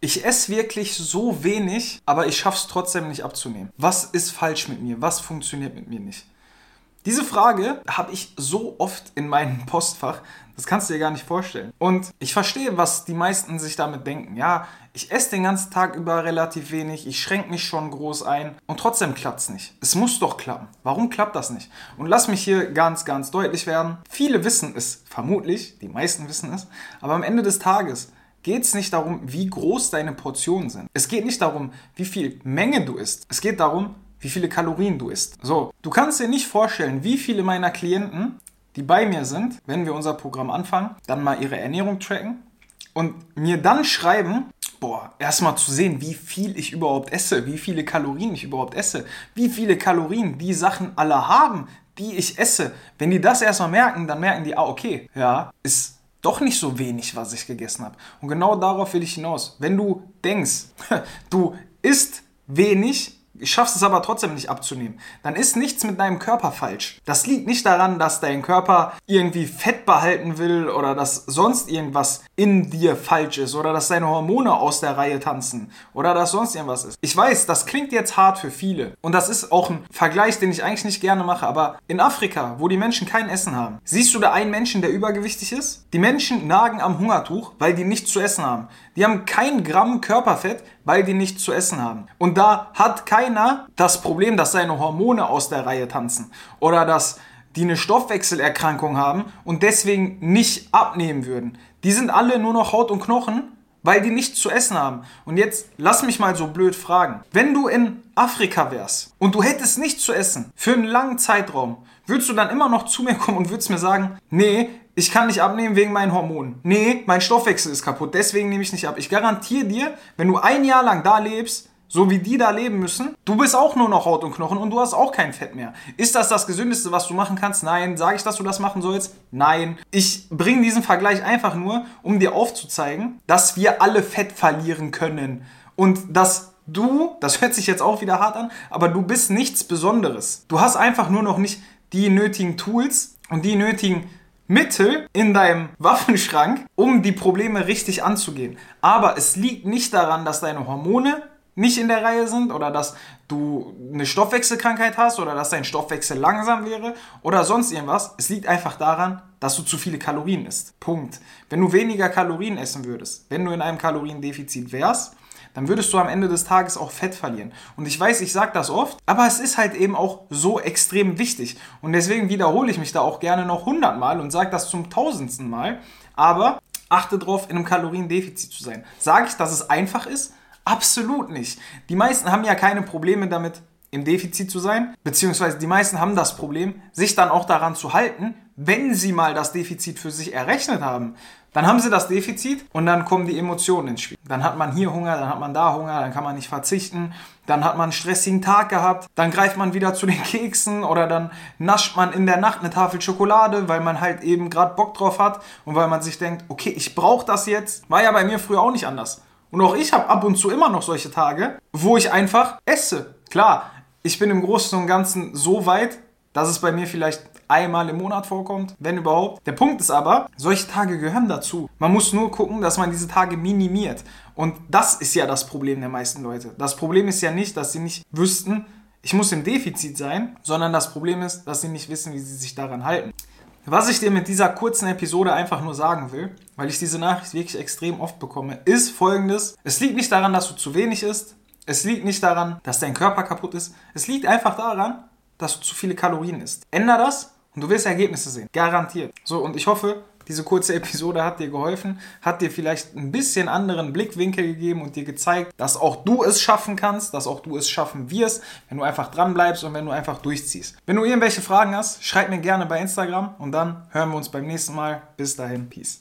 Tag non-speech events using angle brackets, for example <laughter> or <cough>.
Ich esse wirklich so wenig, aber ich schaffe es trotzdem nicht abzunehmen. Was ist falsch mit mir? Was funktioniert mit mir nicht? Diese Frage habe ich so oft in meinem <laughs> Postfach, das kannst du dir gar nicht vorstellen. Und ich verstehe, was die meisten sich damit denken. Ja, ich esse den ganzen Tag über relativ wenig, ich schränke mich schon groß ein und trotzdem klappt es nicht. Es muss doch klappen. Warum klappt das nicht? Und lass mich hier ganz, ganz deutlich werden. Viele wissen es, vermutlich, die meisten wissen es, aber am Ende des Tages geht es nicht darum, wie groß deine Portionen sind. Es geht nicht darum, wie viel Menge du isst. Es geht darum, wie viele Kalorien du isst. So, du kannst dir nicht vorstellen, wie viele meiner Klienten die bei mir sind, wenn wir unser Programm anfangen, dann mal ihre Ernährung tracken und mir dann schreiben, boah, erstmal zu sehen, wie viel ich überhaupt esse, wie viele Kalorien ich überhaupt esse, wie viele Kalorien die Sachen alle haben, die ich esse. Wenn die das erstmal merken, dann merken die, ah, okay, ja, ist doch nicht so wenig, was ich gegessen habe. Und genau darauf will ich hinaus. Wenn du denkst, <laughs> du isst wenig, schaffst es aber trotzdem nicht abzunehmen, dann ist nichts mit deinem Körper falsch. Das liegt nicht daran, dass dein Körper irgendwie Fett behalten will oder dass sonst irgendwas in dir falsch ist oder dass deine Hormone aus der Reihe tanzen oder dass sonst irgendwas ist. Ich weiß, das klingt jetzt hart für viele und das ist auch ein Vergleich, den ich eigentlich nicht gerne mache, aber in Afrika, wo die Menschen kein Essen haben, siehst du da einen Menschen, der übergewichtig ist? Die Menschen nagen am Hungertuch, weil die nichts zu essen haben. Die haben kein Gramm Körperfett, weil die nichts zu essen haben. Und da hat keiner das Problem, dass seine Hormone aus der Reihe tanzen oder dass die eine Stoffwechselerkrankung haben und deswegen nicht abnehmen würden. Die sind alle nur noch Haut und Knochen, weil die nichts zu essen haben. Und jetzt lass mich mal so blöd fragen. Wenn du in Afrika wärst und du hättest nichts zu essen für einen langen Zeitraum, würdest du dann immer noch zu mir kommen und würdest mir sagen, nee, ich kann nicht abnehmen wegen meinen Hormonen. Nee, mein Stoffwechsel ist kaputt, deswegen nehme ich nicht ab. Ich garantiere dir, wenn du ein Jahr lang da lebst, so wie die da leben müssen, du bist auch nur noch Haut und Knochen und du hast auch kein Fett mehr. Ist das das Gesündeste, was du machen kannst? Nein. Sage ich, dass du das machen sollst? Nein. Ich bringe diesen Vergleich einfach nur, um dir aufzuzeigen, dass wir alle Fett verlieren können und dass du, das hört sich jetzt auch wieder hart an, aber du bist nichts Besonderes. Du hast einfach nur noch nicht die nötigen Tools und die nötigen Mittel in deinem <laughs> Waffenschrank, um die Probleme richtig anzugehen. Aber es liegt nicht daran, dass deine Hormone nicht in der Reihe sind oder dass du eine Stoffwechselkrankheit hast oder dass dein Stoffwechsel langsam wäre oder sonst irgendwas. Es liegt einfach daran, dass du zu viele Kalorien isst. Punkt. Wenn du weniger Kalorien essen würdest, wenn du in einem Kaloriendefizit wärst, dann würdest du am Ende des Tages auch Fett verlieren. Und ich weiß, ich sage das oft, aber es ist halt eben auch so extrem wichtig. Und deswegen wiederhole ich mich da auch gerne noch hundertmal und sage das zum tausendsten Mal. Aber achte darauf, in einem Kaloriendefizit zu sein. Sage ich, dass es einfach ist? Absolut nicht. Die meisten haben ja keine Probleme damit, im Defizit zu sein, beziehungsweise die meisten haben das Problem, sich dann auch daran zu halten, wenn sie mal das Defizit für sich errechnet haben. Dann haben sie das Defizit und dann kommen die Emotionen ins Spiel. Dann hat man hier Hunger, dann hat man da Hunger, dann kann man nicht verzichten, dann hat man einen stressigen Tag gehabt, dann greift man wieder zu den <laughs> Keksen oder dann nascht man in der Nacht eine Tafel Schokolade, weil man halt eben gerade Bock drauf hat und weil man sich denkt, okay, ich brauche das jetzt. War ja bei mir früher auch nicht anders. Und auch ich habe ab und zu immer noch solche Tage, wo ich einfach esse. Klar, ich bin im Großen und Ganzen so weit, dass es bei mir vielleicht einmal im Monat vorkommt, wenn überhaupt. Der Punkt ist aber, solche Tage gehören dazu. Man muss nur gucken, dass man diese Tage minimiert. Und das ist ja das Problem der meisten Leute. Das Problem ist ja nicht, dass sie nicht wüssten, ich muss im Defizit sein, sondern das Problem ist, dass sie nicht wissen, wie sie sich daran halten. Was ich dir mit dieser kurzen Episode einfach nur sagen will, weil ich diese Nachricht wirklich extrem oft bekomme, ist folgendes. Es liegt nicht daran, dass du zu wenig isst. Es liegt nicht daran, dass dein Körper kaputt ist. Es liegt einfach daran, dass du zu viele Kalorien isst. Änder das und du wirst Ergebnisse sehen. Garantiert. So, und ich hoffe, diese kurze <laughs> Episode hat dir geholfen, hat dir vielleicht ein bisschen anderen Blickwinkel gegeben und dir gezeigt, dass auch du es schaffen kannst, dass auch du es schaffen wirst, wenn du einfach dran bleibst und wenn du einfach durchziehst. Wenn du irgendwelche Fragen hast, schreib mir gerne bei Instagram und dann hören wir uns beim nächsten Mal. Bis dahin, Peace.